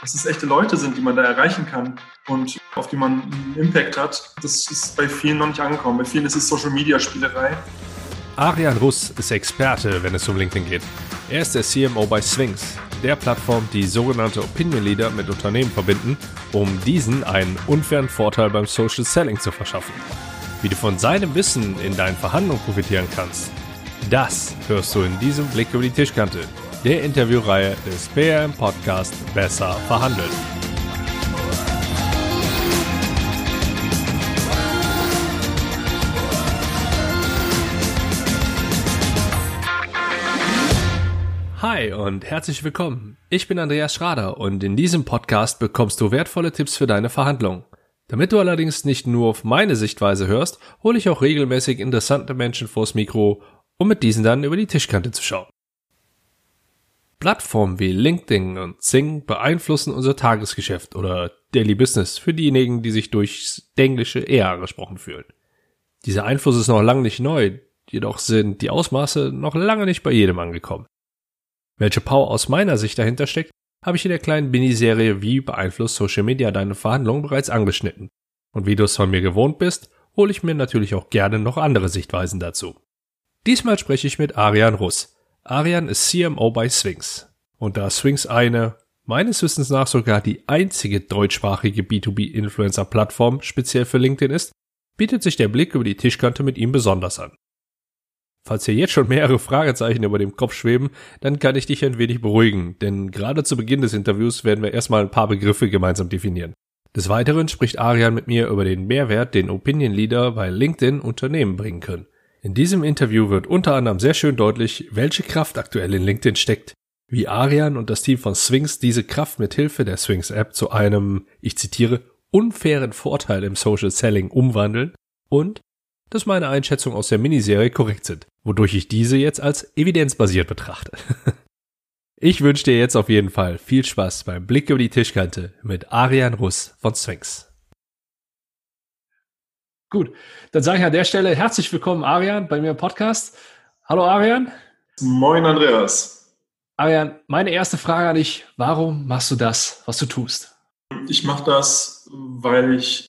dass es echte Leute sind, die man da erreichen kann und auf die man einen Impact hat. Das ist bei vielen noch nicht angekommen. Bei vielen ist es Social Media Spielerei. Arian Russ ist Experte, wenn es um LinkedIn geht. Er ist der CMO bei Sphinx, der Plattform, die sogenannte Opinion Leader mit Unternehmen verbinden, um diesen einen unfairen Vorteil beim Social Selling zu verschaffen. Wie du von seinem Wissen in deinen Verhandlungen profitieren kannst, das hörst du in diesem Blick über die Tischkante, der Interviewreihe des BRM Podcast Besser verhandeln. Hi und herzlich willkommen. Ich bin Andreas Schrader und in diesem Podcast bekommst du wertvolle Tipps für deine Verhandlungen. Damit du allerdings nicht nur auf meine Sichtweise hörst, hole ich auch regelmäßig interessante Menschen vors Mikro, um mit diesen dann über die Tischkante zu schauen. Plattformen wie LinkedIn und Zing beeinflussen unser Tagesgeschäft oder Daily Business für diejenigen, die sich durchs Englische eher angesprochen fühlen. Dieser Einfluss ist noch lange nicht neu, jedoch sind die Ausmaße noch lange nicht bei jedem angekommen. Welche Power aus meiner Sicht dahinter steckt, habe ich in der kleinen Miniserie Wie beeinflusst Social Media deine Verhandlungen bereits angeschnitten. Und wie du es von mir gewohnt bist, hole ich mir natürlich auch gerne noch andere Sichtweisen dazu. Diesmal spreche ich mit Arian Russ. Arian ist CMO bei Swings. Und da Swings eine, meines Wissens nach sogar die einzige deutschsprachige B2B-Influencer-Plattform speziell für LinkedIn ist, bietet sich der Blick über die Tischkante mit ihm besonders an. Falls hier jetzt schon mehrere Fragezeichen über dem Kopf schweben, dann kann ich dich ein wenig beruhigen, denn gerade zu Beginn des Interviews werden wir erstmal ein paar Begriffe gemeinsam definieren. Des Weiteren spricht Arian mit mir über den Mehrwert, den Opinion Leader bei LinkedIn Unternehmen bringen können. In diesem Interview wird unter anderem sehr schön deutlich, welche Kraft aktuell in LinkedIn steckt, wie Arian und das Team von Swings diese Kraft mit Hilfe der Swings App zu einem, ich zitiere, unfairen Vorteil im Social Selling umwandeln und dass meine Einschätzungen aus der Miniserie korrekt sind, wodurch ich diese jetzt als evidenzbasiert betrachte. Ich wünsche dir jetzt auf jeden Fall viel Spaß beim Blick über die Tischkante mit Arian Russ von Sphinx. Gut, dann sage ich an der Stelle herzlich willkommen, Arian, bei mir im Podcast. Hallo, Arian. Moin, Andreas. Arian, meine erste Frage an dich. Warum machst du das, was du tust? Ich mache das, weil ich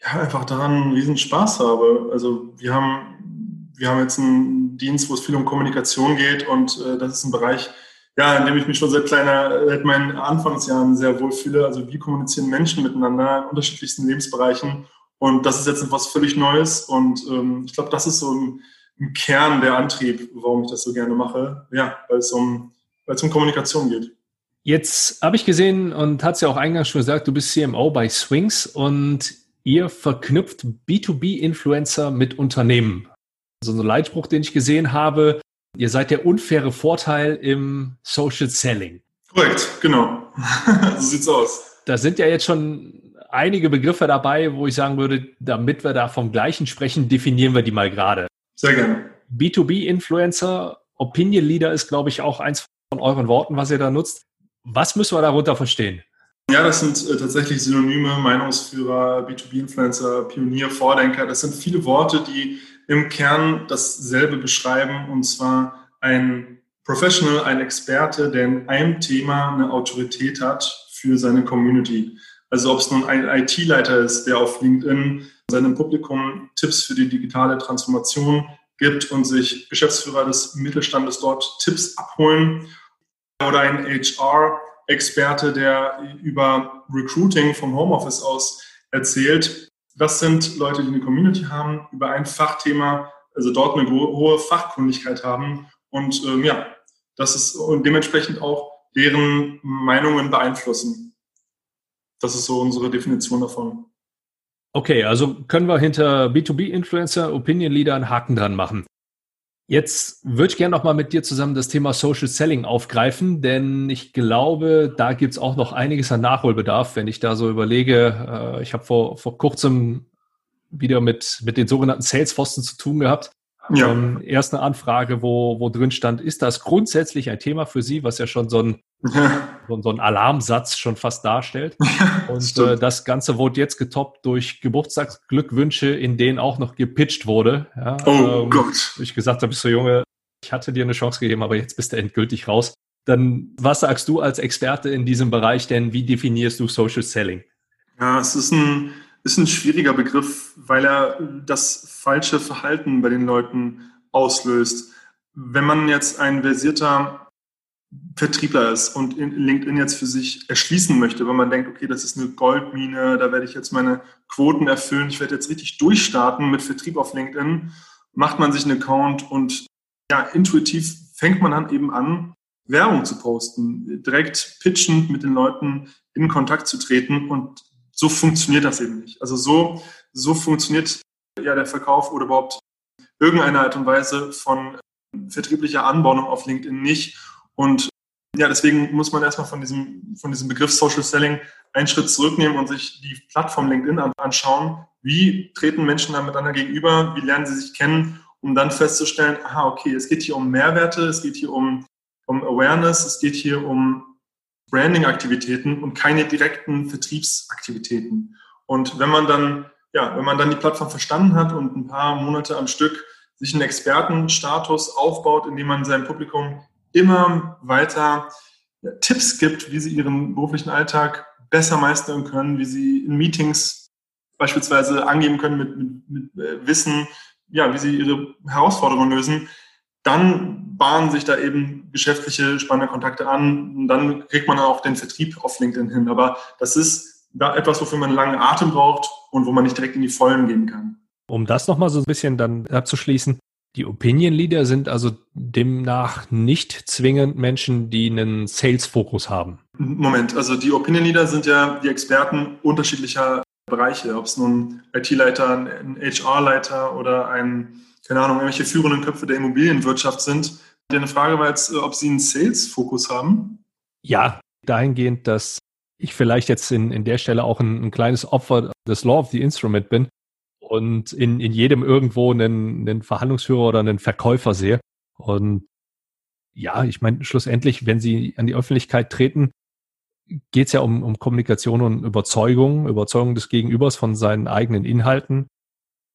ja, einfach daran einen riesen Spaß habe. Also wir haben, wir haben jetzt einen Dienst, wo es viel um Kommunikation geht und äh, das ist ein Bereich, ja, in dem ich mich schon seit kleiner, seit meinen Anfangsjahren sehr wohl fühle. Also wie kommunizieren Menschen miteinander in unterschiedlichsten Lebensbereichen und das ist jetzt etwas völlig Neues und ähm, ich glaube, das ist so ein, ein Kern der Antrieb, warum ich das so gerne mache. Ja, weil es um, weil es um Kommunikation geht. Jetzt habe ich gesehen und hat es ja auch eingangs schon gesagt, du bist CMO bei Swings und ihr verknüpft B2B-Influencer mit Unternehmen. So ein Leitspruch, den ich gesehen habe, ihr seid der unfaire Vorteil im Social Selling. Korrekt, genau. so sieht's aus. Da sind ja jetzt schon einige Begriffe dabei, wo ich sagen würde, damit wir da vom Gleichen sprechen, definieren wir die mal gerade. Sehr gerne. B2B-Influencer, Opinion Leader ist, glaube ich, auch eins von euren Worten, was ihr da nutzt. Was müssen wir darunter verstehen? Ja, das sind äh, tatsächlich Synonyme, Meinungsführer, B2B-Influencer, Pionier, Vordenker. Das sind viele Worte, die im Kern dasselbe beschreiben, und zwar ein Professional, ein Experte, der in einem Thema eine Autorität hat für seine Community. Also ob es nun ein IT-Leiter ist, der auf LinkedIn seinem Publikum Tipps für die digitale Transformation gibt und sich Geschäftsführer des Mittelstandes dort Tipps abholen oder ein HR Experte, der über Recruiting vom Homeoffice aus erzählt. Das sind Leute, die eine Community haben, über ein Fachthema, also dort eine hohe Fachkundigkeit haben und ähm, ja, das ist und dementsprechend auch deren Meinungen beeinflussen. Das ist so unsere Definition davon. Okay, also können wir hinter B2B-Influencer, Opinion Leader einen Haken dran machen. Jetzt würde ich gerne noch mal mit dir zusammen das Thema Social Selling aufgreifen, denn ich glaube, da gibt es auch noch einiges an Nachholbedarf, wenn ich da so überlege. Äh, ich habe vor, vor kurzem wieder mit, mit den sogenannten Salesforsten zu tun gehabt. Ja. Ähm, erst eine Anfrage, wo, wo drin stand, ist das grundsätzlich ein Thema für Sie, was ja schon so ein, ja. so, so, ein Alarmsatz schon fast darstellt. Ja, und äh, das Ganze wurde jetzt getoppt durch Geburtstagsglückwünsche, in denen auch noch gepitcht wurde. Ja, oh ähm, Gott. Ich gesagt habe, bist du Junge, ich hatte dir eine Chance gegeben, aber jetzt bist du endgültig raus. Dann was sagst du als Experte in diesem Bereich denn? Wie definierst du Social Selling? Ja, es ist ein, ist ein schwieriger Begriff, weil er das falsche Verhalten bei den Leuten auslöst. Wenn man jetzt ein versierter Vertriebler ist und LinkedIn jetzt für sich erschließen möchte, wenn man denkt, okay, das ist eine Goldmine, da werde ich jetzt meine Quoten erfüllen, ich werde jetzt richtig durchstarten mit Vertrieb auf LinkedIn, macht man sich einen Account und ja, intuitiv fängt man dann eben an, Werbung zu posten, direkt pitchend mit den Leuten in Kontakt zu treten und so funktioniert das eben nicht. Also so, so funktioniert ja der Verkauf oder überhaupt irgendeine Art und Weise von vertrieblicher Anbahnung auf LinkedIn nicht. Und ja, deswegen muss man erstmal von diesem, von diesem Begriff Social Selling einen Schritt zurücknehmen und sich die Plattform LinkedIn anschauen. Wie treten Menschen da miteinander gegenüber? Wie lernen sie sich kennen? Um dann festzustellen, aha, okay, es geht hier um Mehrwerte, es geht hier um, um Awareness, es geht hier um Branding-Aktivitäten und keine direkten Vertriebsaktivitäten. Und wenn man dann, ja, wenn man dann die Plattform verstanden hat und ein paar Monate am Stück sich einen Expertenstatus aufbaut, indem man seinem Publikum immer weiter Tipps gibt, wie sie ihren beruflichen Alltag besser meistern können, wie sie in Meetings beispielsweise angeben können mit, mit, mit äh, Wissen, ja, wie sie ihre Herausforderungen lösen, dann bahnen sich da eben geschäftliche spannende Kontakte an und dann kriegt man auch den Vertrieb auf LinkedIn hin. Aber das ist da etwas, wofür man einen langen Atem braucht und wo man nicht direkt in die Vollen gehen kann. Um das nochmal so ein bisschen dann abzuschließen, die Opinion Leader sind also demnach nicht zwingend Menschen, die einen Sales-Fokus haben. Moment, also die Opinion Leader sind ja die Experten unterschiedlicher Bereiche, ob es nun IT-Leiter, ein HR-Leiter oder ein, keine Ahnung, irgendwelche führenden Köpfe der Immobilienwirtschaft sind. Deine Frage war jetzt, ob sie einen Sales-Fokus haben? Ja, dahingehend, dass ich vielleicht jetzt in, in der Stelle auch ein, ein kleines Opfer des Law of the Instrument bin und in, in jedem irgendwo einen, einen Verhandlungsführer oder einen Verkäufer sehe. Und ja, ich meine, schlussendlich, wenn sie an die Öffentlichkeit treten, geht es ja um, um Kommunikation und Überzeugung, Überzeugung des Gegenübers von seinen eigenen Inhalten.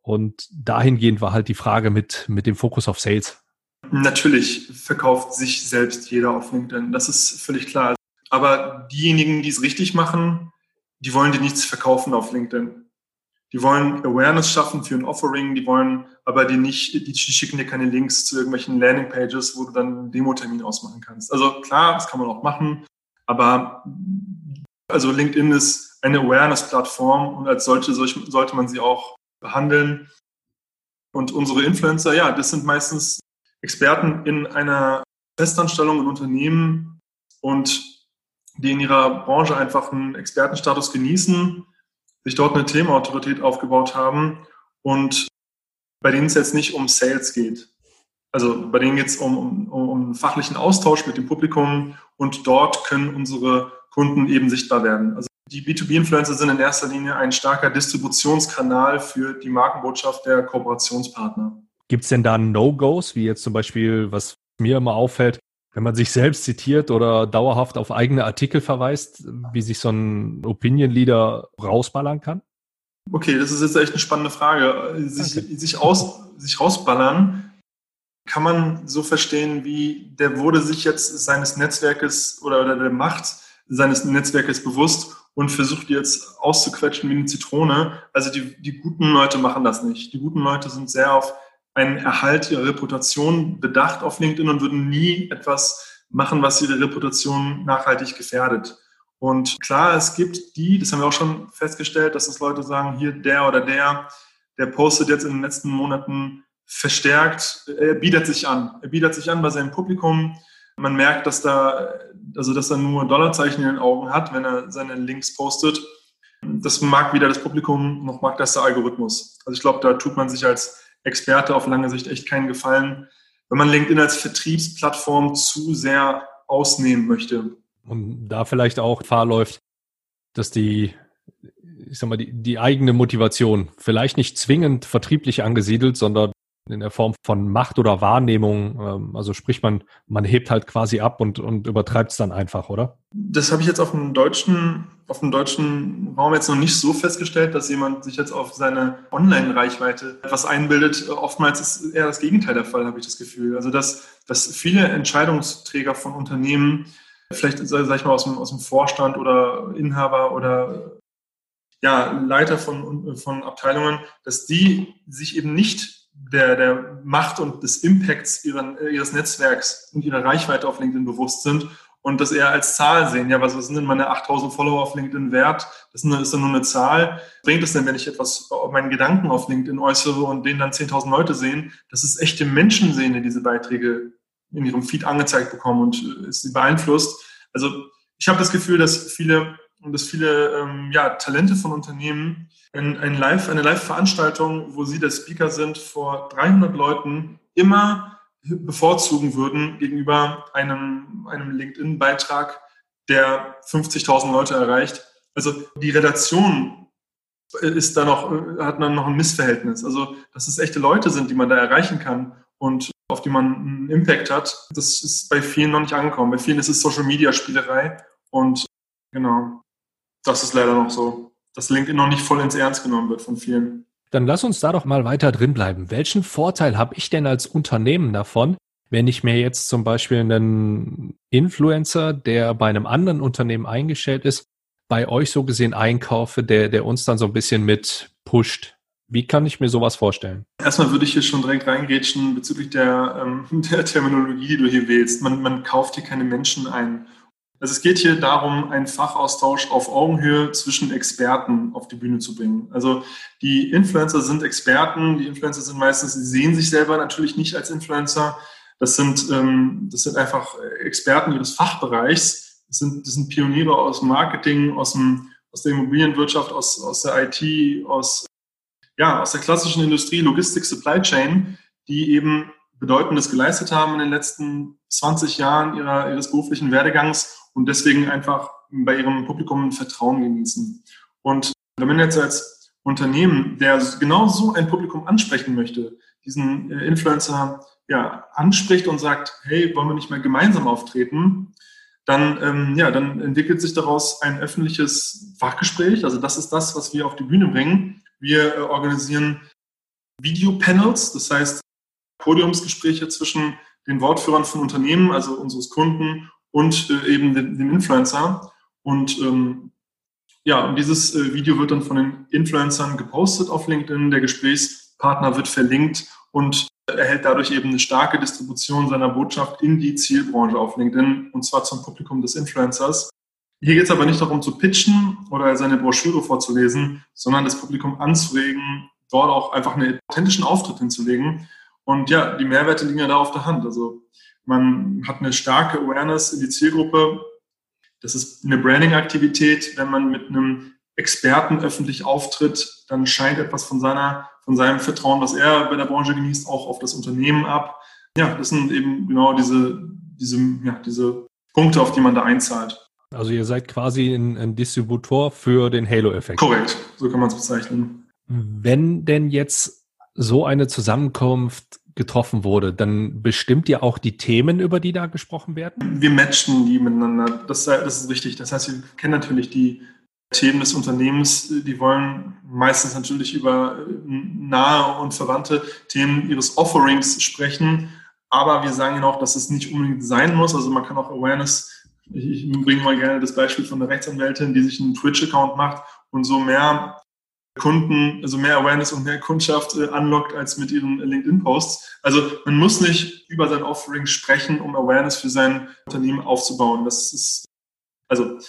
Und dahingehend war halt die Frage mit, mit dem Fokus auf Sales. Natürlich verkauft sich selbst jeder auf LinkedIn. Das ist völlig klar. Aber diejenigen, die es richtig machen, die wollen dir nichts verkaufen auf LinkedIn. Die wollen Awareness schaffen für ein Offering, die wollen aber die nicht, die schicken dir keine Links zu irgendwelchen Landingpages, wo du dann einen Demo-Termin ausmachen kannst. Also klar, das kann man auch machen, aber also LinkedIn ist eine Awareness-Plattform und als solche sollte man sie auch behandeln. Und unsere Influencer, ja, das sind meistens Experten in einer Festanstellung in Unternehmen und die in ihrer Branche einfach einen Expertenstatus genießen sich dort eine Themenautorität aufgebaut haben und bei denen es jetzt nicht um Sales geht. Also bei denen geht es um, um, um fachlichen Austausch mit dem Publikum und dort können unsere Kunden eben sichtbar werden. Also die B2B-Influencer sind in erster Linie ein starker Distributionskanal für die Markenbotschaft der Kooperationspartner. Gibt es denn da No-Gos, wie jetzt zum Beispiel, was mir immer auffällt, wenn man sich selbst zitiert oder dauerhaft auf eigene Artikel verweist, wie sich so ein Opinion Leader rausballern kann? Okay, das ist jetzt echt eine spannende Frage. Sich, okay. sich, aus, sich rausballern kann man so verstehen, wie der wurde sich jetzt seines Netzwerkes oder, oder der Macht seines Netzwerkes bewusst und versucht jetzt auszuquetschen wie eine Zitrone. Also die, die guten Leute machen das nicht. Die guten Leute sind sehr auf einen Erhalt ihrer Reputation bedacht auf LinkedIn und würden nie etwas machen, was ihre Reputation nachhaltig gefährdet. Und klar, es gibt die, das haben wir auch schon festgestellt, dass es Leute sagen, hier der oder der, der postet jetzt in den letzten Monaten verstärkt, er bietet sich an. Er bietet sich an bei seinem Publikum. Man merkt, dass da, also dass er nur Dollarzeichen in den Augen hat, wenn er seine Links postet. Das mag weder das Publikum noch mag das der Algorithmus. Also ich glaube, da tut man sich als Experte auf lange Sicht echt keinen Gefallen, wenn man LinkedIn als Vertriebsplattform zu sehr ausnehmen möchte. Und da vielleicht auch Gefahr läuft, dass die, ich sag mal, die, die eigene Motivation vielleicht nicht zwingend vertrieblich angesiedelt, sondern in der Form von Macht oder Wahrnehmung. Ähm, also sprich, man, man hebt halt quasi ab und, und übertreibt es dann einfach, oder? Das habe ich jetzt auf dem deutschen auf dem deutschen Raum jetzt noch nicht so festgestellt, dass jemand sich jetzt auf seine Online-Reichweite etwas einbildet. Oftmals ist eher das Gegenteil der Fall, habe ich das Gefühl. Also dass, dass viele Entscheidungsträger von Unternehmen, vielleicht sage ich mal aus dem, aus dem Vorstand oder Inhaber oder ja, Leiter von, von Abteilungen, dass die sich eben nicht der, der Macht und des Impacts ihren, ihres Netzwerks und ihrer Reichweite auf LinkedIn bewusst sind und das eher als Zahl sehen. Ja, was, sind denn meine 8000 Follower auf LinkedIn wert? Das ist, dann nur eine Zahl. Bringt es denn, wenn ich etwas, meinen Gedanken auf LinkedIn äußere und den dann 10.000 Leute sehen, dass es echte Menschen sehen, die diese Beiträge in ihrem Feed angezeigt bekommen und äh, sie beeinflusst. Also ich habe das Gefühl, dass viele, dass viele ähm, ja, Talente von Unternehmen ein, ein Live, eine Live-Veranstaltung, wo sie der Speaker sind, vor 300 Leuten immer bevorzugen würden gegenüber einem, einem LinkedIn-Beitrag, der 50.000 Leute erreicht. Also die Relation ist da noch, hat dann noch ein Missverhältnis. Also, dass es echte Leute sind, die man da erreichen kann und auf die man einen Impact hat, das ist bei vielen noch nicht angekommen. Bei vielen ist es Social Media Spielerei und genau, das ist leider noch so, dass LinkedIn noch nicht voll ins Ernst genommen wird von vielen. Dann lass uns da doch mal weiter drin bleiben. Welchen Vorteil habe ich denn als Unternehmen davon, wenn ich mir jetzt zum Beispiel einen Influencer, der bei einem anderen Unternehmen eingestellt ist, bei euch so gesehen einkaufe, der, der uns dann so ein bisschen mit pusht? Wie kann ich mir sowas vorstellen? Erstmal würde ich hier schon direkt reingrätschen bezüglich der, ähm, der Terminologie, die du hier wählst. Man, man kauft hier keine Menschen ein. Also es geht hier darum, einen Fachaustausch auf Augenhöhe zwischen Experten auf die Bühne zu bringen. Also die Influencer sind Experten, die Influencer sind meistens, sie sehen sich selber natürlich nicht als Influencer. Das sind, ähm, das sind einfach Experten ihres Fachbereichs. Das sind, das sind Pioniere aus Marketing, aus, dem, aus der Immobilienwirtschaft, aus, aus der IT, aus, ja, aus der klassischen Industrie, Logistik, Supply Chain, die eben Bedeutendes geleistet haben in den letzten 20 Jahren ihrer, ihres beruflichen Werdegangs und deswegen einfach bei ihrem Publikum Vertrauen genießen. Und wenn man jetzt als Unternehmen, der genau so ein Publikum ansprechen möchte, diesen äh, Influencer ja, anspricht und sagt, hey, wollen wir nicht mal gemeinsam auftreten, dann, ähm, ja, dann entwickelt sich daraus ein öffentliches Fachgespräch. Also das ist das, was wir auf die Bühne bringen. Wir äh, organisieren Videopanels, das heißt Podiumsgespräche zwischen den Wortführern von Unternehmen, also unseres Kunden und äh, eben dem, dem, Influencer. Und ähm, ja, dieses äh, Video wird dann von den Influencern gepostet auf LinkedIn. Der Gesprächspartner wird verlinkt und erhält dadurch eben eine starke Distribution seiner Botschaft in die Zielbranche auf LinkedIn und zwar zum Publikum des Influencers. Hier geht es aber nicht darum zu pitchen oder seine Broschüre vorzulesen, sondern das Publikum anzuregen, dort auch einfach einen authentischen Auftritt hinzulegen. Und ja, die Mehrwerte liegen ja da auf der Hand. Also man hat eine starke Awareness in die Zielgruppe. Das ist eine Branding-Aktivität. Wenn man mit einem Experten öffentlich auftritt, dann scheint etwas von seiner, von seinem Vertrauen, was er bei der Branche genießt, auch auf das Unternehmen ab. Ja, das sind eben genau diese, diese, ja, diese Punkte, auf die man da einzahlt. Also ihr seid quasi ein, ein Distributor für den Halo-Effekt. Korrekt, so kann man es bezeichnen. Wenn denn jetzt so eine Zusammenkunft getroffen wurde, dann bestimmt ihr auch die Themen, über die da gesprochen werden? Wir matchen die miteinander. Das, das ist richtig. Das heißt, wir kennen natürlich die Themen des Unternehmens. Die wollen meistens natürlich über nahe und verwandte Themen ihres Offerings sprechen. Aber wir sagen ihnen auch, dass es nicht unbedingt sein muss. Also man kann auch Awareness ich bringe mal gerne das Beispiel von der Rechtsanwältin, die sich einen Twitch-Account macht und so mehr Kunden, also mehr Awareness und mehr Kundschaft äh, unlockt als mit ihren LinkedIn-Posts. Also man muss nicht über sein Offering sprechen, um Awareness für sein Unternehmen aufzubauen. Das ist, also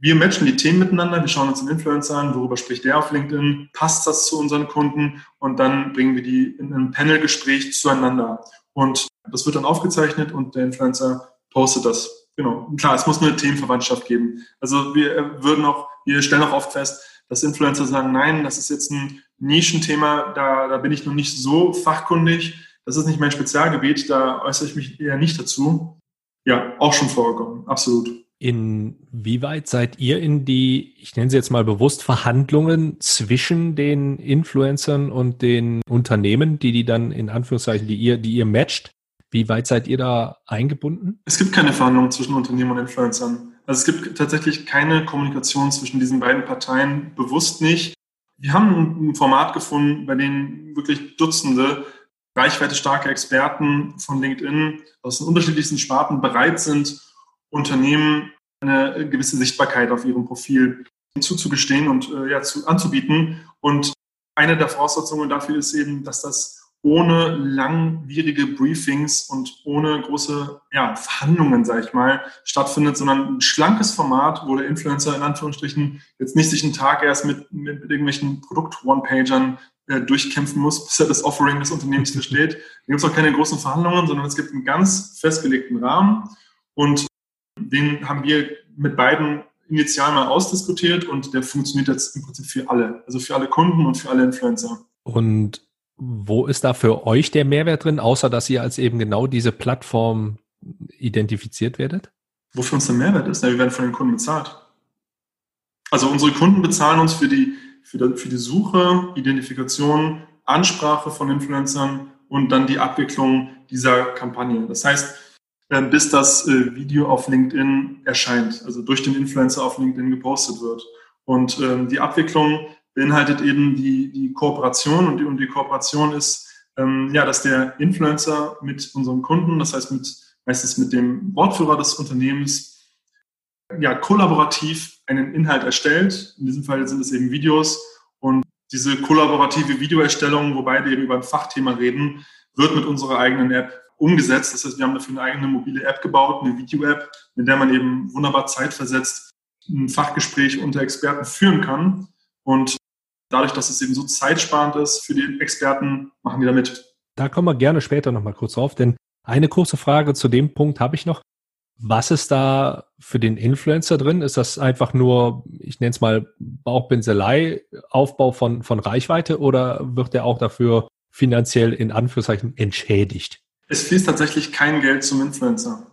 wir matchen die Themen miteinander, wir schauen uns den Influencer an, worüber spricht der auf LinkedIn, passt das zu unseren Kunden und dann bringen wir die in einem Panelgespräch zueinander. Und das wird dann aufgezeichnet und der Influencer postet das. Genau. klar, es muss eine Themenverwandtschaft geben. Also wir äh, würden auch, wir stellen auch oft fest, dass Influencer sagen, nein, das ist jetzt ein Nischenthema, da, da bin ich noch nicht so fachkundig, das ist nicht mein Spezialgebiet, da äußere ich mich eher nicht dazu. Ja, auch schon vorgekommen, absolut. Inwieweit seid ihr in die, ich nenne sie jetzt mal bewusst, Verhandlungen zwischen den Influencern und den Unternehmen, die die dann in Anführungszeichen, die ihr, die ihr matcht? Wie weit seid ihr da eingebunden? Es gibt keine Verhandlungen zwischen Unternehmen und Influencern. Also es gibt tatsächlich keine Kommunikation zwischen diesen beiden Parteien, bewusst nicht. Wir haben ein Format gefunden, bei dem wirklich Dutzende reichweite starke Experten von LinkedIn aus den unterschiedlichsten Sparten bereit sind, Unternehmen eine gewisse Sichtbarkeit auf ihrem Profil zuzugestehen und äh, ja, zu, anzubieten. Und eine der Voraussetzungen dafür ist eben, dass das ohne langwierige Briefings und ohne große ja, Verhandlungen, sage ich mal, stattfindet, sondern ein schlankes Format, wo der Influencer in Anführungsstrichen jetzt nicht sich einen Tag erst mit, mit, irgendwelchen Produkt-One-Pagern äh, durchkämpfen muss, bis er das Offering des Unternehmens versteht. Da gibt es auch keine großen Verhandlungen, sondern es gibt einen ganz festgelegten Rahmen und den haben wir mit beiden initial mal ausdiskutiert und der funktioniert jetzt im Prinzip für alle, also für alle Kunden und für alle Influencer. Und wo ist da für euch der Mehrwert drin, außer dass ihr als eben genau diese Plattform identifiziert werdet? Wofür uns der Mehrwert ist? Ja, wir werden von den Kunden bezahlt. Also unsere Kunden bezahlen uns für die, für die, für die Suche, Identifikation, Ansprache von Influencern und dann die Abwicklung dieser Kampagne. Das heißt, äh, bis das äh, Video auf LinkedIn erscheint, also durch den Influencer auf LinkedIn gepostet wird. Und ähm, die Abwicklung beinhaltet eben die, die Kooperation und die, und die Kooperation ist, ähm, ja, dass der Influencer mit unseren Kunden, das heißt mit, meistens mit dem Wortführer des Unternehmens, ja, kollaborativ einen Inhalt erstellt. In diesem Fall sind es eben Videos und diese kollaborative Videoerstellung, wobei wir eben über ein Fachthema reden, wird mit unserer eigenen App umgesetzt. Das heißt, wir haben dafür eine eigene mobile App gebaut, eine Video-App, mit der man eben wunderbar zeitversetzt ein Fachgespräch unter Experten führen kann. Und dadurch, dass es eben so zeitsparend ist für die Experten, machen die da mit. Da kommen wir gerne später nochmal kurz drauf, denn eine kurze Frage zu dem Punkt habe ich noch. Was ist da für den Influencer drin? Ist das einfach nur, ich nenne es mal Bauchpinselei, Aufbau von, von Reichweite oder wird er auch dafür finanziell in Anführungszeichen entschädigt? Es fließt tatsächlich kein Geld zum Influencer.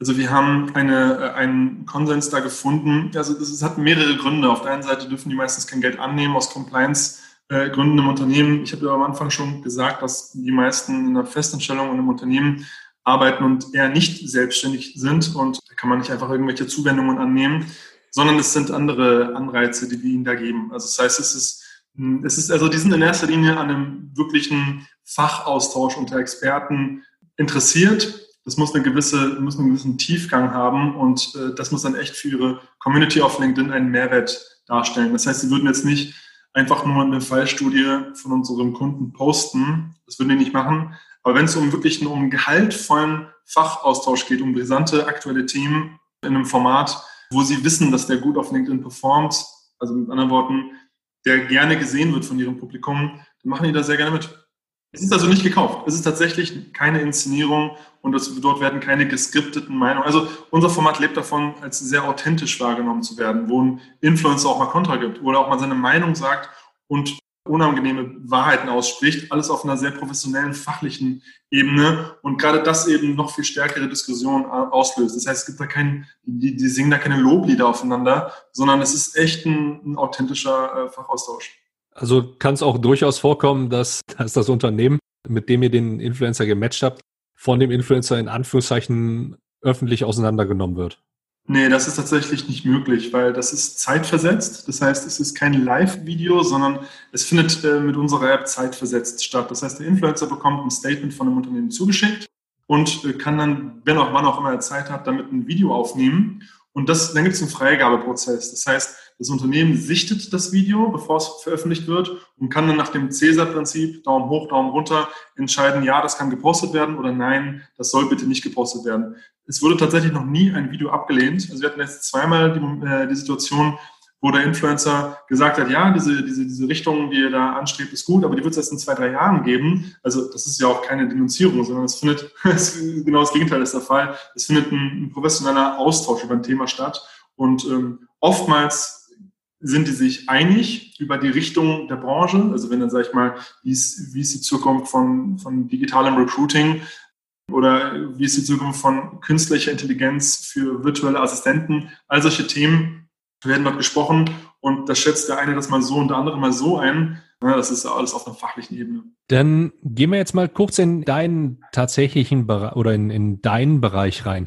Also wir haben eine, äh, einen Konsens da gefunden. Also das hat mehrere Gründe. Auf der einen Seite dürfen die meistens kein Geld annehmen aus Compliance-Gründen im Unternehmen. Ich habe ja am Anfang schon gesagt, dass die meisten in einer Festanstellung und im Unternehmen arbeiten und eher nicht selbstständig sind. Und da kann man nicht einfach irgendwelche Zuwendungen annehmen, sondern es sind andere Anreize, die wir ihnen da geben. Also das heißt, es ist, es ist also, die sind in erster Linie an einem wirklichen Fachaustausch unter Experten interessiert das muss eine gewisse, muss einen gewissen Tiefgang haben und äh, das muss dann echt für ihre Community auf LinkedIn einen Mehrwert darstellen. Das heißt, sie würden jetzt nicht einfach nur eine Fallstudie von unserem Kunden posten. Das würden die nicht machen. Aber wenn es um wirklich einen um gehaltvollen Fachaustausch geht, um brisante aktuelle Themen in einem Format, wo sie wissen, dass der gut auf LinkedIn performt, also mit anderen Worten, der gerne gesehen wird von ihrem Publikum, dann machen die da sehr gerne mit. Es ist also nicht gekauft. Es ist tatsächlich keine Inszenierung und es, dort werden keine geskripteten Meinungen. Also unser Format lebt davon, als sehr authentisch wahrgenommen zu werden, wo ein Influencer auch mal Kontra gibt, wo er auch mal seine Meinung sagt und unangenehme Wahrheiten ausspricht. Alles auf einer sehr professionellen, fachlichen Ebene und gerade das eben noch viel stärkere Diskussionen auslöst. Das heißt, es gibt da keinen, die, die singen da keine Loblieder aufeinander, sondern es ist echt ein, ein authentischer äh, Fachaustausch. Also kann es auch durchaus vorkommen, dass, dass das Unternehmen, mit dem ihr den Influencer gematcht habt, von dem Influencer in Anführungszeichen öffentlich auseinandergenommen wird. Nee, das ist tatsächlich nicht möglich, weil das ist zeitversetzt. Das heißt, es ist kein Live-Video, sondern es findet äh, mit unserer App zeitversetzt statt. Das heißt, der Influencer bekommt ein Statement von dem Unternehmen zugeschickt und äh, kann dann, wenn auch wann auch immer er Zeit hat, damit ein Video aufnehmen. Und das, dann gibt es einen Freigabeprozess. Das heißt, das Unternehmen sichtet das Video, bevor es veröffentlicht wird und kann dann nach dem CESAR-Prinzip, Daumen hoch, Daumen runter, entscheiden, ja, das kann gepostet werden oder nein, das soll bitte nicht gepostet werden. Es wurde tatsächlich noch nie ein Video abgelehnt. Also wir hatten jetzt zweimal die, äh, die Situation, wo der Influencer gesagt hat, ja, diese, diese, diese Richtung, die ihr da anstrebt, ist gut, aber die wird es erst in zwei, drei Jahren geben. Also das ist ja auch keine Denunzierung, sondern es findet, genau das Gegenteil ist der Fall, es findet ein, ein professioneller Austausch über ein Thema statt. Und ähm, oftmals sind die sich einig über die Richtung der Branche? Also wenn dann, sage ich mal, wie ist, wie ist die Zukunft von, von digitalem Recruiting oder wie ist die Zukunft von künstlicher Intelligenz für virtuelle Assistenten? All solche Themen werden dort gesprochen und da schätzt der eine das mal so und der andere mal so ein. Das ist alles auf einer fachlichen Ebene. Dann gehen wir jetzt mal kurz in deinen tatsächlichen Bereich oder in, in deinen Bereich rein.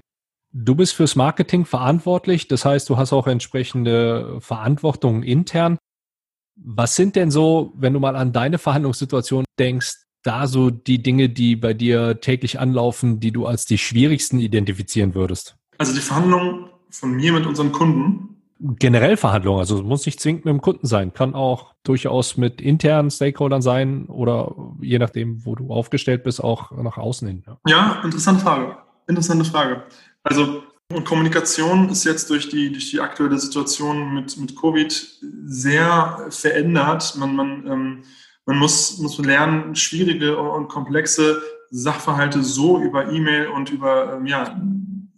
Du bist fürs Marketing verantwortlich, das heißt, du hast auch entsprechende Verantwortung intern. Was sind denn so, wenn du mal an deine Verhandlungssituation denkst, da so die Dinge, die bei dir täglich anlaufen, die du als die schwierigsten identifizieren würdest? Also die Verhandlungen von mir mit unseren Kunden. Generell Verhandlungen, also muss nicht zwingend mit dem Kunden sein, kann auch durchaus mit internen Stakeholdern sein oder je nachdem, wo du aufgestellt bist, auch nach außen hin. Ja, ja interessante Frage. Interessante Frage. Also und Kommunikation ist jetzt durch die, durch die aktuelle Situation mit, mit Covid sehr verändert. Man, man, ähm, man muss, muss lernen, schwierige und komplexe Sachverhalte so über E-Mail und über, ähm, ja,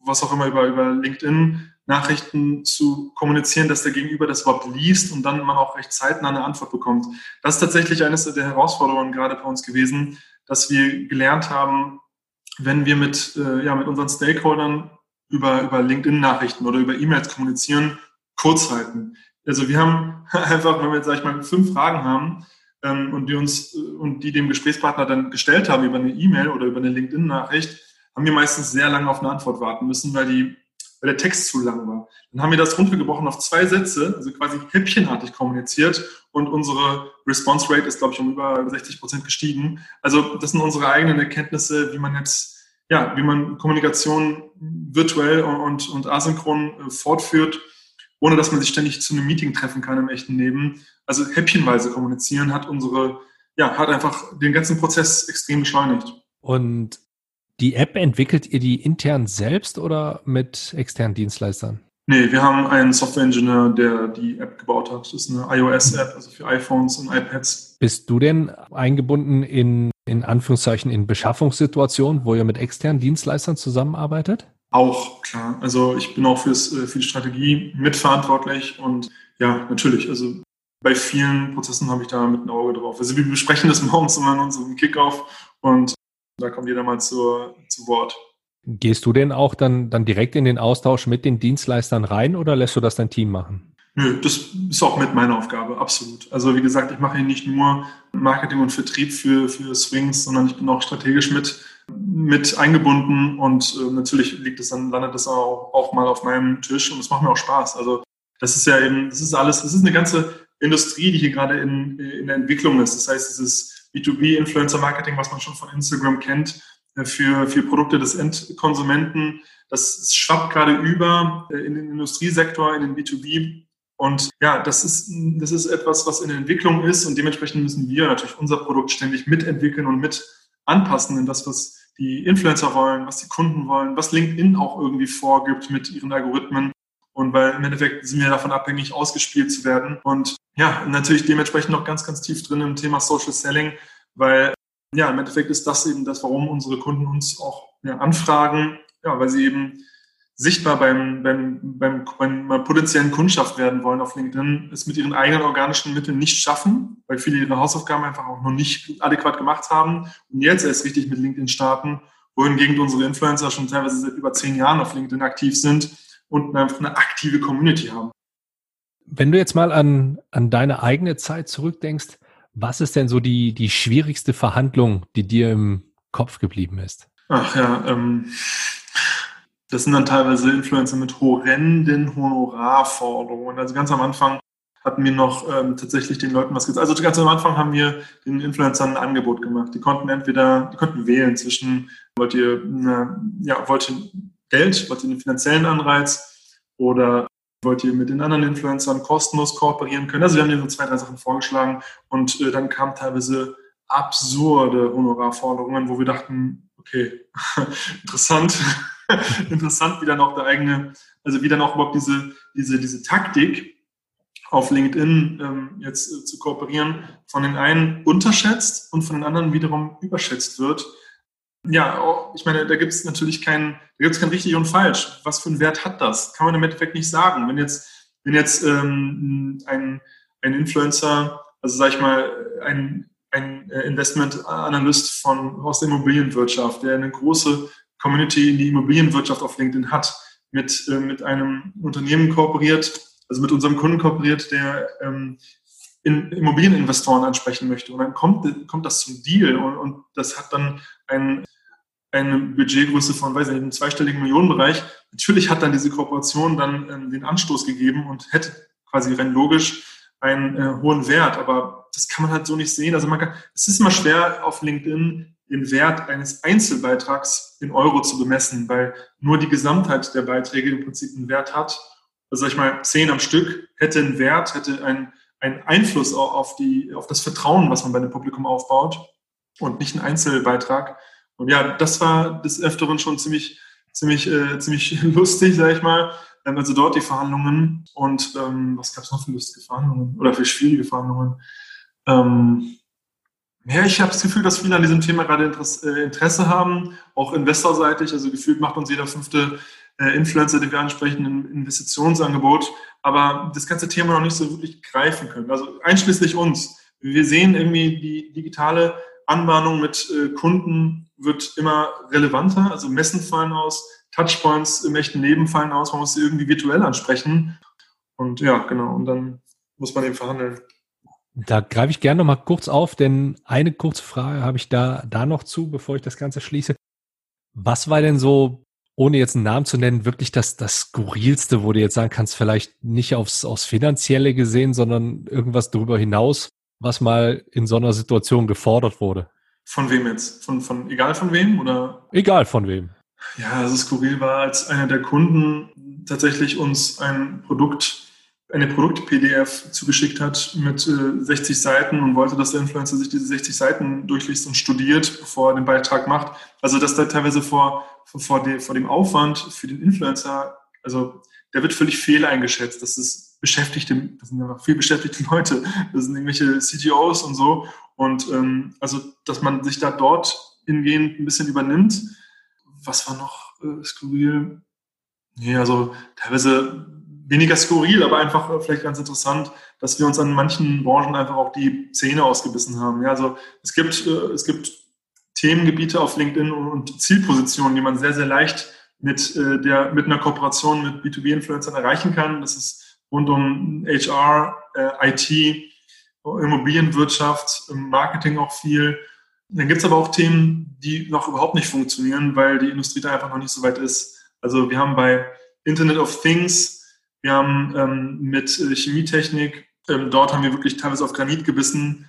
was auch immer, über, über LinkedIn Nachrichten zu kommunizieren, dass der Gegenüber das überhaupt liest und dann man auch recht zeitnah eine Antwort bekommt. Das ist tatsächlich eines der Herausforderungen gerade bei uns gewesen, dass wir gelernt haben, wenn wir mit, äh, ja, mit unseren Stakeholdern über, über LinkedIn-Nachrichten oder über E-Mails kommunizieren, kurz halten. Also wir haben einfach, wenn wir jetzt, sag ich mal, fünf Fragen haben ähm, und die uns äh, und die dem Gesprächspartner dann gestellt haben über eine E-Mail oder über eine LinkedIn-Nachricht, haben wir meistens sehr lange auf eine Antwort warten müssen, weil die weil der Text zu lang war. Dann haben wir das runtergebrochen auf zwei Sätze, also quasi häppchenartig kommuniziert und unsere Response Rate ist, glaube ich, um über 60 Prozent gestiegen. Also das sind unsere eigenen Erkenntnisse, wie man jetzt ja, wie man Kommunikation virtuell und, und asynchron äh, fortführt, ohne dass man sich ständig zu einem Meeting treffen kann im echten Leben. Also häppchenweise kommunizieren hat unsere, ja, hat einfach den ganzen Prozess extrem beschleunigt. Und die App entwickelt ihr die intern selbst oder mit externen Dienstleistern? Nee, wir haben einen Software-Engineer, der die App gebaut hat. Das ist eine iOS-App, also für iPhones und iPads. Bist du denn eingebunden in, in Anführungszeichen, in Beschaffungssituationen, wo ihr mit externen Dienstleistern zusammenarbeitet? Auch, klar. Also ich bin auch fürs, äh, für die Strategie mitverantwortlich und ja, natürlich. Also bei vielen Prozessen habe ich da mit ein Auge drauf. Also wir besprechen das morgens immer in unserem Kickoff und da kommt jeder mal zur, zu Wort. Gehst du denn auch dann, dann direkt in den Austausch mit den Dienstleistern rein oder lässt du das dein Team machen? Nö, das ist auch mit meiner Aufgabe, absolut. Also wie gesagt, ich mache hier nicht nur Marketing und Vertrieb für, für Swings, sondern ich bin auch strategisch mit, mit eingebunden und äh, natürlich liegt es dann, landet das auch, auch mal auf meinem Tisch und es macht mir auch Spaß. Also das ist ja eben, das ist alles, das ist eine ganze Industrie, die hier gerade in, in der Entwicklung ist. Das heißt, dieses B2B-Influencer-Marketing, was man schon von Instagram kennt, für, für Produkte des Endkonsumenten. Das schwappt gerade über äh, in den Industriesektor, in den B2B. Und ja, das ist, das ist etwas, was in Entwicklung ist und dementsprechend müssen wir natürlich unser Produkt ständig mitentwickeln und mit anpassen in das, was die Influencer wollen, was die Kunden wollen, was LinkedIn auch irgendwie vorgibt mit ihren Algorithmen. Und weil im Endeffekt sind wir davon abhängig, ausgespielt zu werden. Und ja, natürlich dementsprechend noch ganz, ganz tief drin im Thema Social Selling, weil ja, im Endeffekt ist das eben das, warum unsere Kunden uns auch ja, anfragen, ja, weil sie eben sichtbar beim, beim, beim, beim potenziellen Kundschaft werden wollen auf LinkedIn, es mit ihren eigenen organischen Mitteln nicht schaffen, weil viele ihre Hausaufgaben einfach auch noch nicht adäquat gemacht haben und jetzt erst richtig mit LinkedIn starten, wohingegen unsere Influencer schon teilweise seit über zehn Jahren auf LinkedIn aktiv sind und einfach eine aktive Community haben. Wenn du jetzt mal an, an deine eigene Zeit zurückdenkst, was ist denn so die, die schwierigste Verhandlung, die dir im Kopf geblieben ist? Ach ja, ähm, das sind dann teilweise Influencer mit horrenden Honorarforderungen. Also ganz am Anfang hatten wir noch ähm, tatsächlich den Leuten was gesagt. Also ganz am Anfang haben wir den Influencern ein Angebot gemacht. Die konnten entweder, die konnten wählen zwischen, wollt ihr, eine, ja, wollt ihr Geld, wollt ihr einen finanziellen Anreiz oder wollt ihr mit den anderen Influencern kostenlos kooperieren können. Also wir haben dir so zwei, drei Sachen vorgeschlagen und äh, dann kamen teilweise absurde Honorarforderungen, wo wir dachten, okay, interessant, interessant, wie dann auch der eigene, also wie dann auch überhaupt diese, diese, diese Taktik auf LinkedIn ähm, jetzt äh, zu kooperieren, von den einen unterschätzt und von den anderen wiederum überschätzt wird ja, ich meine, da gibt es natürlich kein, da gibt es kein richtig und falsch. Was für einen Wert hat das? Kann man im Endeffekt nicht sagen. Wenn jetzt, wenn jetzt ähm, ein, ein Influencer, also sag ich mal, ein, ein äh, Investmentanalyst von aus der Immobilienwirtschaft, der eine große Community in die Immobilienwirtschaft auf LinkedIn hat, mit, äh, mit einem Unternehmen kooperiert, also mit unserem Kunden kooperiert, der ähm, in Immobilieninvestoren ansprechen möchte. Und dann kommt, kommt das zum Deal und, und das hat dann einen eine Budgetgröße von, weiß ich nicht, einem zweistelligen Millionenbereich. Natürlich hat dann diese Kooperation dann äh, den Anstoß gegeben und hätte quasi rein logisch einen äh, hohen Wert, aber das kann man halt so nicht sehen. Also man kann, es ist immer schwer auf LinkedIn den Wert eines Einzelbeitrags in Euro zu bemessen, weil nur die Gesamtheit der Beiträge im Prinzip einen Wert hat. Also sag ich mal, zehn am Stück hätte einen Wert, hätte einen, einen Einfluss auf, die, auf das Vertrauen, was man bei dem Publikum aufbaut und nicht ein Einzelbeitrag. Und ja, das war des Öfteren schon ziemlich, ziemlich, äh, ziemlich lustig, sag ich mal. Also dort die Verhandlungen und ähm, was gab es noch für lustige Verhandlungen oder für schwierige Verhandlungen? Ähm, ja, ich habe das Gefühl, dass viele an diesem Thema gerade äh, Interesse haben, auch investorseitig. Also gefühlt macht uns jeder fünfte äh, Influencer, den wir ansprechen, ein Investitionsangebot, aber das ganze Thema noch nicht so wirklich greifen können. Also einschließlich uns. Wir sehen irgendwie die digitale Anbahnung mit äh, Kunden wird immer relevanter. Also Messen fallen aus, Touchpoints im echten Leben fallen aus, man muss sie irgendwie virtuell ansprechen. Und ja, genau, und dann muss man eben verhandeln. Da greife ich gerne noch mal kurz auf, denn eine kurze Frage habe ich da, da noch zu, bevor ich das Ganze schließe. Was war denn so, ohne jetzt einen Namen zu nennen, wirklich das, das Skurrilste, wo du jetzt sagen kannst, vielleicht nicht aufs, aufs Finanzielle gesehen, sondern irgendwas darüber hinaus, was mal in so einer Situation gefordert wurde? Von wem jetzt? Von, von, egal von wem oder? Egal von wem. Ja, also skurril war, als einer der Kunden tatsächlich uns ein Produkt eine Produkt-PDF zugeschickt hat mit äh, 60 Seiten und wollte, dass der Influencer sich diese 60 Seiten durchliest und studiert, bevor er den Beitrag macht. Also dass da teilweise vor, vor, de, vor dem Aufwand für den Influencer, also der wird völlig fehl eingeschätzt. Das ist Beschäftigte, das sind ja viel beschäftigte Leute, das sind irgendwelche CTOs und so. Und ähm, also, dass man sich da dort hingehend ein bisschen übernimmt. Was war noch äh, skurril? Nee, also teilweise weniger skurril, aber einfach äh, vielleicht ganz interessant, dass wir uns an manchen Branchen einfach auch die Zähne ausgebissen haben. Ja, also es gibt, äh, es gibt Themengebiete auf LinkedIn und Zielpositionen, die man sehr, sehr leicht mit, äh, der, mit einer Kooperation mit B2B-Influencern erreichen kann. Das ist rund um HR, IT, Immobilienwirtschaft, Marketing auch viel. Dann gibt es aber auch Themen, die noch überhaupt nicht funktionieren, weil die Industrie da einfach noch nicht so weit ist. Also wir haben bei Internet of Things wir haben ähm, mit Chemietechnik, ähm, dort haben wir wirklich teilweise auf Granit gebissen.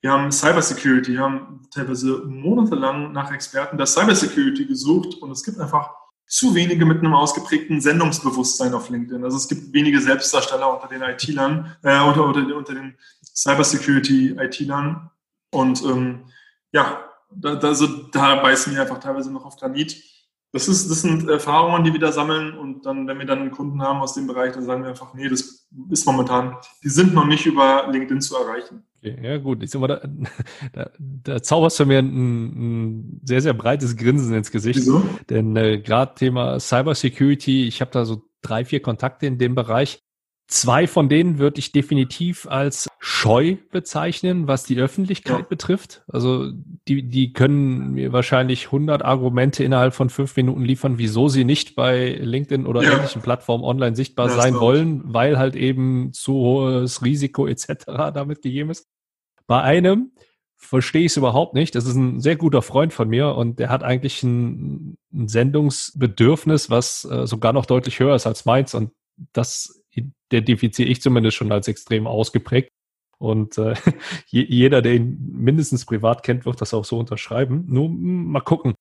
Wir haben Cybersecurity, wir haben teilweise monatelang nach Experten der Cybersecurity gesucht und es gibt einfach zu wenige mit einem ausgeprägten Sendungsbewusstsein auf LinkedIn. Also es gibt wenige Selbstdarsteller unter den IT-Lern, äh, unter, unter, unter den Cybersecurity-IT-Lern. Und ähm, ja, da, da, so, da beißen wir einfach teilweise noch auf Granit das, ist, das sind Erfahrungen, die wir da sammeln und dann, wenn wir dann einen Kunden haben aus dem Bereich, dann sagen wir einfach, nee, das ist momentan, die sind noch nicht über LinkedIn zu erreichen. Okay, ja gut, ich sag mal, da, da, da zauberst du mir ein, ein sehr, sehr breites Grinsen ins Gesicht. Wieso? Denn äh, gerade Thema Cybersecurity, ich habe da so drei, vier Kontakte in dem Bereich. Zwei von denen würde ich definitiv als scheu bezeichnen, was die Öffentlichkeit ja. betrifft. Also die, die können mir wahrscheinlich 100 Argumente innerhalb von fünf Minuten liefern, wieso sie nicht bei LinkedIn oder ja. ähnlichen Plattformen online sichtbar ja, sein wollen, weil halt eben zu hohes Risiko etc. damit gegeben ist. Bei einem verstehe ich es überhaupt nicht. Das ist ein sehr guter Freund von mir und der hat eigentlich ein, ein Sendungsbedürfnis, was äh, sogar noch deutlich höher ist als meins und das identifiziere ich zumindest schon als extrem ausgeprägt. Und äh, jeder, der ihn mindestens privat kennt, wird das auch so unterschreiben. Nur hm, mal gucken.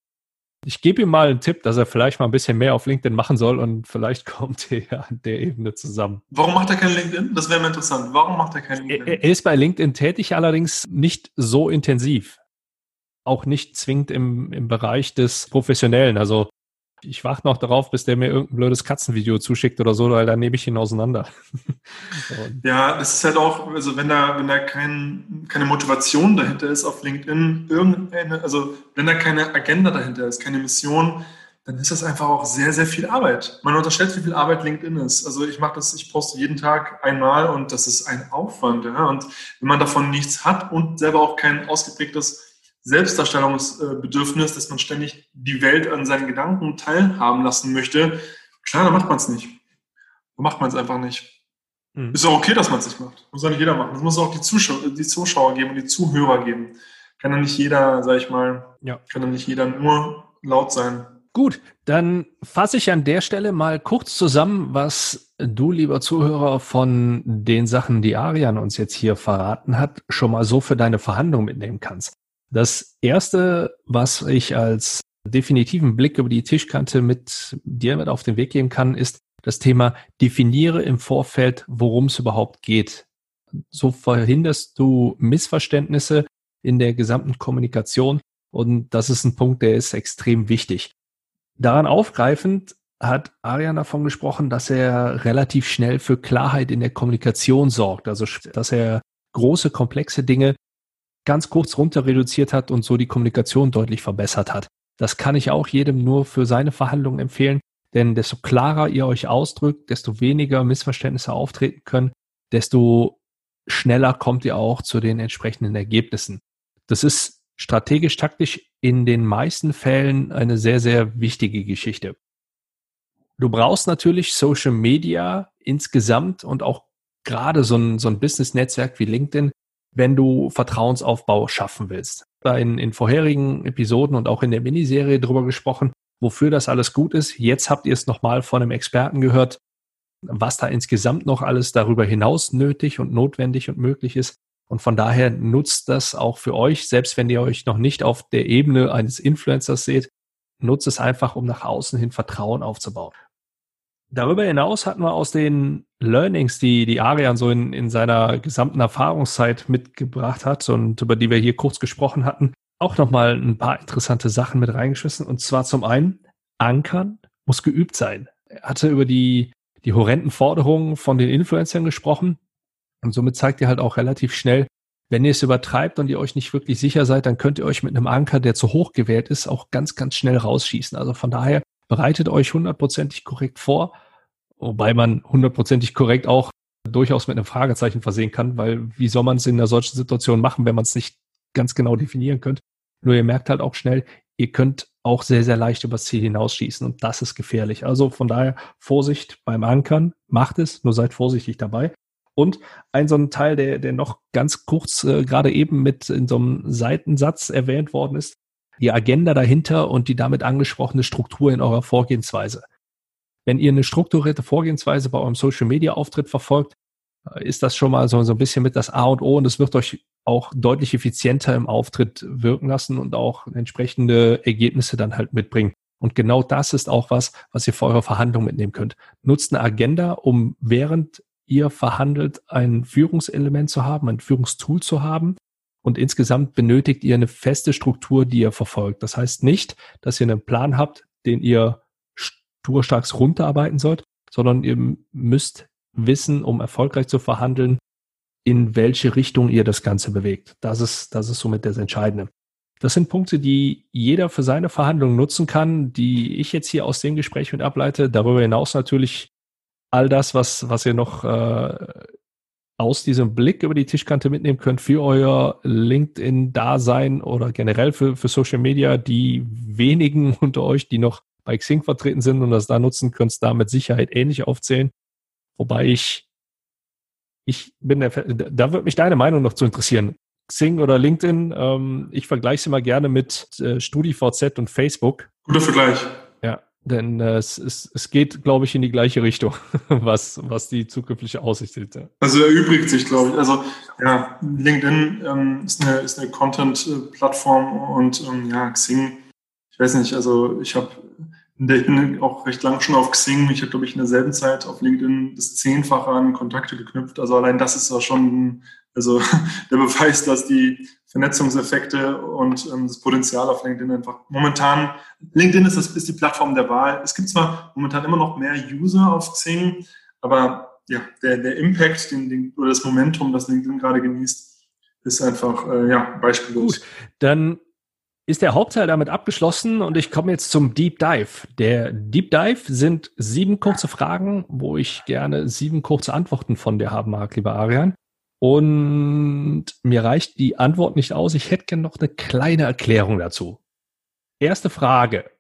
Ich gebe ihm mal einen Tipp, dass er vielleicht mal ein bisschen mehr auf LinkedIn machen soll und vielleicht kommt er an der Ebene zusammen. Warum macht er kein LinkedIn? Das wäre mir interessant. Warum macht er kein LinkedIn? Er, er ist bei LinkedIn tätig, allerdings nicht so intensiv. Auch nicht zwingend im, im Bereich des Professionellen. Also ich warte noch darauf, bis der mir irgendein blödes Katzenvideo zuschickt oder so, weil dann nehme ich ihn auseinander. ja, das ist halt auch, also wenn da, wenn da kein, keine Motivation dahinter ist auf LinkedIn, irgendeine, also wenn da keine Agenda dahinter ist, keine Mission, dann ist das einfach auch sehr, sehr viel Arbeit. Man unterschätzt, wie viel Arbeit LinkedIn ist. Also ich mache das, ich poste jeden Tag einmal und das ist ein Aufwand. Ja? Und wenn man davon nichts hat und selber auch kein ausgeprägtes Selbstdarstellungsbedürfnis, dass man ständig die Welt an seinen Gedanken teilhaben lassen möchte, klar, dann macht man es nicht. Dann macht man es einfach nicht. Mhm. Ist auch okay, dass man es nicht macht. Muss ja nicht jeder machen. Es muss auch die Zuschauer, die Zuschauer geben und die Zuhörer geben. Kann ja nicht jeder, sag ich mal, ja. kann ja nicht jeder nur laut sein. Gut, dann fasse ich an der Stelle mal kurz zusammen, was du, lieber Zuhörer, von den Sachen, die Arian uns jetzt hier verraten hat, schon mal so für deine Verhandlung mitnehmen kannst. Das erste, was ich als definitiven Blick über die Tischkante mit dir mit auf den Weg geben kann, ist das Thema definiere im Vorfeld, worum es überhaupt geht. So verhinderst du Missverständnisse in der gesamten Kommunikation und das ist ein Punkt, der ist extrem wichtig. Daran aufgreifend hat Arian davon gesprochen, dass er relativ schnell für Klarheit in der Kommunikation sorgt. Also, dass er große, komplexe Dinge ganz kurz runter reduziert hat und so die Kommunikation deutlich verbessert hat. Das kann ich auch jedem nur für seine Verhandlungen empfehlen, denn desto klarer ihr euch ausdrückt, desto weniger Missverständnisse auftreten können, desto schneller kommt ihr auch zu den entsprechenden Ergebnissen. Das ist strategisch taktisch in den meisten Fällen eine sehr, sehr wichtige Geschichte. Du brauchst natürlich Social Media insgesamt und auch gerade so ein, so ein Business-Netzwerk wie LinkedIn, wenn du Vertrauensaufbau schaffen willst. Da in, in vorherigen Episoden und auch in der Miniserie drüber gesprochen, wofür das alles gut ist. Jetzt habt ihr es nochmal von einem Experten gehört, was da insgesamt noch alles darüber hinaus nötig und notwendig und möglich ist. Und von daher nutzt das auch für euch, selbst wenn ihr euch noch nicht auf der Ebene eines Influencers seht, nutzt es einfach, um nach außen hin Vertrauen aufzubauen. Darüber hinaus hatten wir aus den Learnings, die die Arian so in, in seiner gesamten Erfahrungszeit mitgebracht hat und über die wir hier kurz gesprochen hatten, auch nochmal ein paar interessante Sachen mit reingeschmissen. Und zwar zum einen, Ankern muss geübt sein. Er hatte über die, die horrenden Forderungen von den Influencern gesprochen. Und somit zeigt ihr halt auch relativ schnell, wenn ihr es übertreibt und ihr euch nicht wirklich sicher seid, dann könnt ihr euch mit einem Anker, der zu hoch gewählt ist, auch ganz, ganz schnell rausschießen. Also von daher bereitet euch hundertprozentig korrekt vor, wobei man hundertprozentig korrekt auch durchaus mit einem Fragezeichen versehen kann, weil wie soll man es in einer solchen Situation machen, wenn man es nicht ganz genau definieren könnt? Nur ihr merkt halt auch schnell, ihr könnt auch sehr, sehr leicht übers Ziel hinausschießen und das ist gefährlich. Also von daher Vorsicht beim Ankern, macht es, nur seid vorsichtig dabei. Und ein so ein Teil, der, der noch ganz kurz äh, gerade eben mit in so einem Seitensatz erwähnt worden ist, die Agenda dahinter und die damit angesprochene Struktur in eurer Vorgehensweise. Wenn ihr eine strukturierte Vorgehensweise bei eurem Social Media Auftritt verfolgt, äh, ist das schon mal so, so ein bisschen mit das A und O und es wird euch auch deutlich effizienter im Auftritt wirken lassen und auch entsprechende Ergebnisse dann halt mitbringen. Und genau das ist auch was, was ihr für eure Verhandlungen mitnehmen könnt. Nutzt eine Agenda, um während ihr verhandelt, ein Führungselement zu haben, ein Führungstool zu haben. Und insgesamt benötigt ihr eine feste Struktur, die ihr verfolgt. Das heißt nicht, dass ihr einen Plan habt, den ihr sturstarks runterarbeiten sollt, sondern ihr müsst wissen, um erfolgreich zu verhandeln, in welche Richtung ihr das Ganze bewegt. Das ist, das ist somit das Entscheidende. Das sind Punkte, die jeder für seine Verhandlungen nutzen kann, die ich jetzt hier aus dem Gespräch mit ableite. Darüber hinaus natürlich all das, was, was ihr noch äh, aus diesem Blick über die Tischkante mitnehmen könnt für euer LinkedIn-Dasein oder generell für, für Social Media, die wenigen unter euch, die noch bei Xing vertreten sind und das da nutzen, könnt da mit Sicherheit ähnlich aufzählen. Wobei ich, ich bin der, da würde mich deine Meinung noch zu interessieren. Xing oder LinkedIn, ähm, ich vergleiche sie mal gerne mit äh, StudiVZ und Facebook. Guter Vergleich. Denn äh, es, es, es geht, glaube ich, in die gleiche Richtung, was, was die zukünftige Aussicht ist. Also erübrigt sich, glaube ich. Also ja, LinkedIn ähm, ist eine, ist eine Content-Plattform und ähm, ja, Xing, ich weiß nicht, also ich habe ich bin auch recht lang schon auf Xing. Ich habe, glaube ich, in derselben Zeit auf LinkedIn das Zehnfache an Kontakte geknüpft. Also allein das ist auch schon also der Beweis, dass die Vernetzungseffekte und ähm, das Potenzial auf LinkedIn einfach momentan, LinkedIn ist, das, ist die Plattform der Wahl. Es gibt zwar momentan immer noch mehr User auf Xing, aber ja, der, der Impact den, den, oder das Momentum, das LinkedIn gerade genießt, ist einfach äh, ja, beispiellos. Gut, dann ist der Hauptteil damit abgeschlossen und ich komme jetzt zum Deep Dive. Der Deep Dive sind sieben kurze Fragen, wo ich gerne sieben kurze Antworten von dir haben mag, lieber Arian. Und mir reicht die Antwort nicht aus. Ich hätte gerne noch eine kleine Erklärung dazu. Erste Frage.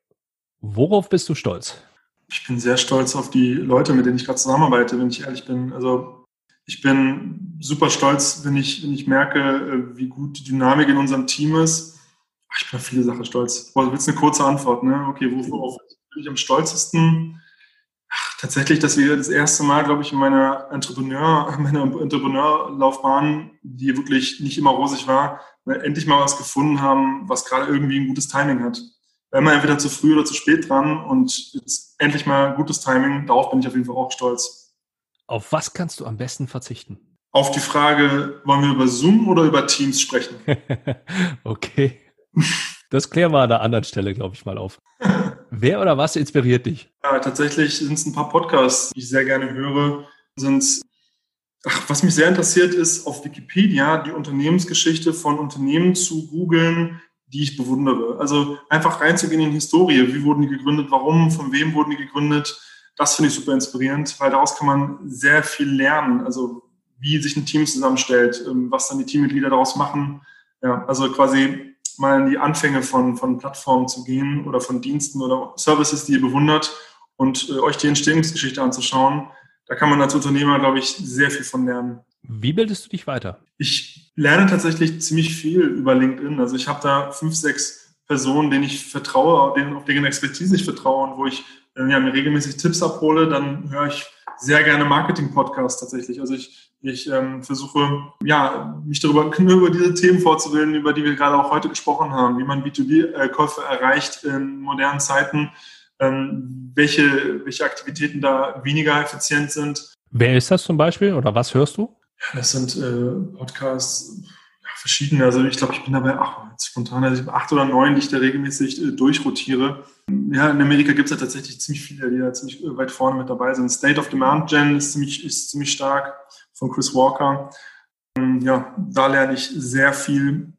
Worauf bist du stolz? Ich bin sehr stolz auf die Leute, mit denen ich gerade zusammenarbeite, wenn ich ehrlich bin. Also ich bin super stolz, wenn ich, wenn ich merke, äh, wie gut die Dynamik in unserem Team ist. Ich bin auf viele Sachen stolz. Boah, du willst eine kurze Antwort, ne? Okay, worauf bin ich am stolzesten? Ach, tatsächlich, dass wir das erste Mal, glaube ich, in meiner Entrepreneur, meiner Entrepreneurlaufbahn, die wirklich nicht immer rosig war, endlich mal was gefunden haben, was gerade irgendwie ein gutes Timing hat. Wir immer entweder zu früh oder zu spät dran und jetzt endlich mal gutes Timing. Darauf bin ich auf jeden Fall auch stolz. Auf was kannst du am besten verzichten? Auf die Frage, wollen wir über Zoom oder über Teams sprechen? okay. Das klären wir an der anderen Stelle, glaube ich, mal auf. Wer oder was inspiriert dich? Ja, tatsächlich sind es ein paar Podcasts, die ich sehr gerne höre. Sind Ach, was mich sehr interessiert, ist auf Wikipedia die Unternehmensgeschichte von Unternehmen zu googeln, die ich bewundere. Also einfach reinzugehen in die Historie. Wie wurden die gegründet? Warum? Von wem wurden die gegründet? Das finde ich super inspirierend, weil daraus kann man sehr viel lernen. Also wie sich ein Team zusammenstellt, ähm, was dann die Teammitglieder daraus machen. Ja, also quasi mal in die Anfänge von, von Plattformen zu gehen oder von Diensten oder Services, die ihr bewundert und äh, euch die Entstehungsgeschichte anzuschauen. Da kann man als Unternehmer, glaube ich, sehr viel von lernen. Wie bildest du dich weiter? Ich lerne tatsächlich ziemlich viel über LinkedIn. Also ich habe da fünf, sechs Personen, denen ich vertraue, denen, auf deren Expertise ich vertraue und wo ich äh, ja, mir regelmäßig Tipps abhole, dann höre ich sehr gerne Marketing-Podcasts tatsächlich. Also ich, ich ähm, versuche, ja, mich darüber über diese Themen vorzubilden, über die wir gerade auch heute gesprochen haben, wie man B2B-Käufe erreicht in modernen Zeiten, ähm, welche, welche Aktivitäten da weniger effizient sind. Wer ist das zum Beispiel oder was hörst du? Ja, das sind äh, Podcasts, ja, verschiedene. Also ich glaube, ich bin dabei ach, spontan, also acht oder neun, die ich da regelmäßig äh, durchrotiere. Ja, in Amerika gibt es ja tatsächlich ziemlich viele, die da ziemlich äh, weit vorne mit dabei sind. State of Demand Gen ist ziemlich, ist ziemlich stark von Chris Walker. Ähm, ja, da lerne ich sehr viel.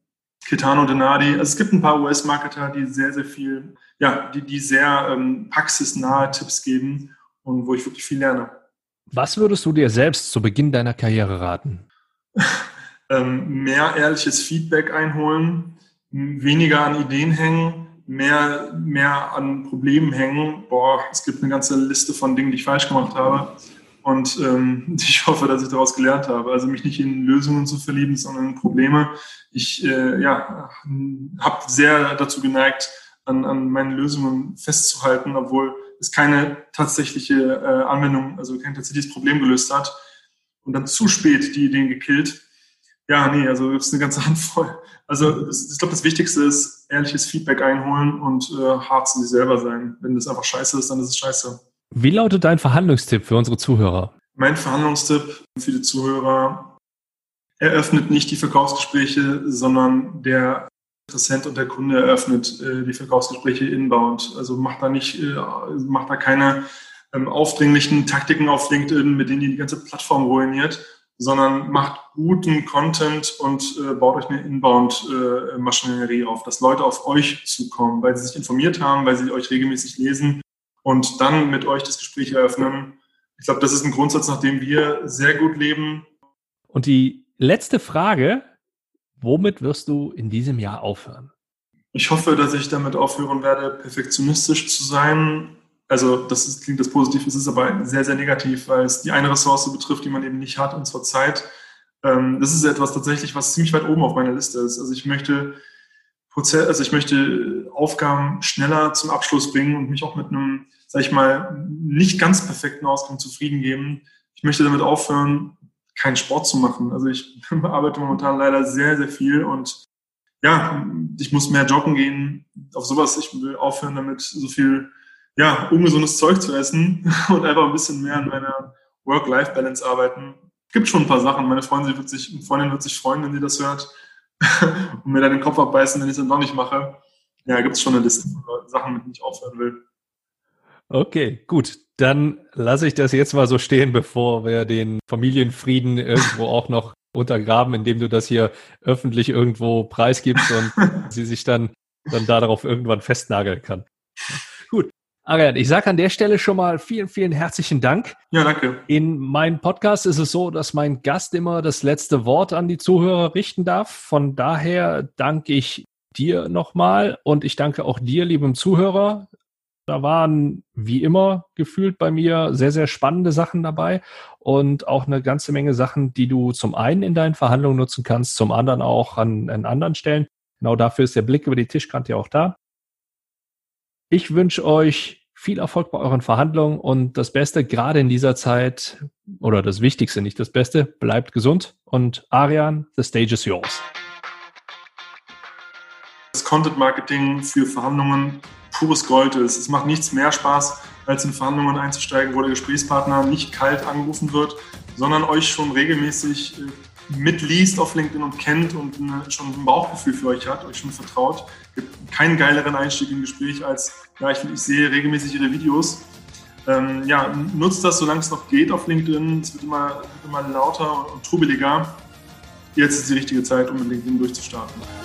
Kitano Denardi. Also es gibt ein paar US-Marketer, die sehr, sehr viel, ja, die, die sehr ähm, praxisnahe Tipps geben und wo ich wirklich viel lerne. Was würdest du dir selbst zu Beginn deiner Karriere raten? ähm, mehr ehrliches Feedback einholen, weniger an Ideen hängen, mehr, mehr an Problemen hängen. Boah, es gibt eine ganze Liste von Dingen, die ich falsch gemacht habe. Und ähm, ich hoffe, dass ich daraus gelernt habe. Also mich nicht in Lösungen zu verlieben, sondern in Probleme. Ich äh, ja, habe sehr dazu geneigt, an, an meinen Lösungen festzuhalten, obwohl es keine tatsächliche äh, Anwendung, also kein tatsächliches Problem gelöst hat. Und dann zu spät die Ideen gekillt. Ja, nee, also das ist eine ganze Handvoll. Also ich glaube, das Wichtigste ist ehrliches Feedback einholen und äh, hart zu sich selber sein. Wenn das einfach scheiße ist, dann ist es scheiße. Wie lautet dein Verhandlungstipp für unsere Zuhörer? Mein Verhandlungstipp für die Zuhörer, eröffnet nicht die Verkaufsgespräche, sondern der Interessent und der Kunde eröffnet äh, die Verkaufsgespräche inbound. Also macht da nicht, äh, macht da keine ähm, aufdringlichen Taktiken auf LinkedIn, mit denen ihr die ganze Plattform ruiniert, sondern macht guten Content und äh, baut euch eine Inbound-Maschinerie äh, auf, dass Leute auf euch zukommen, weil sie sich informiert haben, weil sie euch regelmäßig lesen und dann mit euch das Gespräch eröffnen. Ich glaube, das ist ein Grundsatz, nach dem wir sehr gut leben. Und die letzte Frage, womit wirst du in diesem Jahr aufhören? Ich hoffe, dass ich damit aufhören werde, perfektionistisch zu sein. Also das ist, klingt das positiv, es ist aber sehr, sehr negativ, weil es die eine Ressource betrifft, die man eben nicht hat, und zwar Zeit. Ähm, das ist etwas tatsächlich, was ziemlich weit oben auf meiner Liste ist. Also ich möchte Prozess, also ich möchte Aufgaben schneller zum Abschluss bringen und mich auch mit einem, sag ich mal, nicht ganz perfekten Ausgang zufrieden geben. Ich möchte damit aufhören, keinen Sport zu machen. Also ich arbeite momentan leider sehr, sehr viel und ja, ich muss mehr joggen gehen. Auf sowas, ich will aufhören, damit so viel, ja, ungesundes Zeug zu essen und einfach ein bisschen mehr an meiner Work-Life-Balance arbeiten. Gibt schon ein paar Sachen. Meine Freundin wird sich, Freundin wird sich freuen, wenn sie das hört und mir dann den Kopf abbeißen, wenn ich es dann doch nicht mache. Ja, gibt es schon eine Liste von Sachen, mit denen ich aufhören will. Okay, gut. Dann lasse ich das jetzt mal so stehen, bevor wir den Familienfrieden irgendwo auch noch untergraben, indem du das hier öffentlich irgendwo preisgibst und sie sich dann, dann darauf irgendwann festnageln kann. Arian, ich sage an der Stelle schon mal vielen, vielen herzlichen Dank. Ja, danke. In meinem Podcast ist es so, dass mein Gast immer das letzte Wort an die Zuhörer richten darf. Von daher danke ich dir nochmal und ich danke auch dir, liebem Zuhörer. Da waren wie immer gefühlt bei mir sehr, sehr spannende Sachen dabei und auch eine ganze Menge Sachen, die du zum einen in deinen Verhandlungen nutzen kannst, zum anderen auch an, an anderen Stellen. Genau dafür ist der Blick über die Tischkante ja auch da. Ich wünsche euch viel Erfolg bei euren Verhandlungen und das Beste gerade in dieser Zeit oder das Wichtigste, nicht das Beste, bleibt gesund und Arian, the stage is yours. Das Content Marketing für Verhandlungen pures Gold ist. Es macht nichts mehr Spaß, als in Verhandlungen einzusteigen, wo der Gesprächspartner nicht kalt angerufen wird, sondern euch schon regelmäßig äh, mitliest auf LinkedIn und kennt und schon ein Bauchgefühl für euch hat, euch schon vertraut. Es gibt keinen geileren Einstieg im Gespräch als, ja, ich, ich sehe regelmäßig ihre Videos. Ähm, ja, nutzt das, solange es noch geht auf LinkedIn. Es wird immer, immer lauter und trubeliger. Jetzt ist die richtige Zeit, um mit LinkedIn durchzustarten.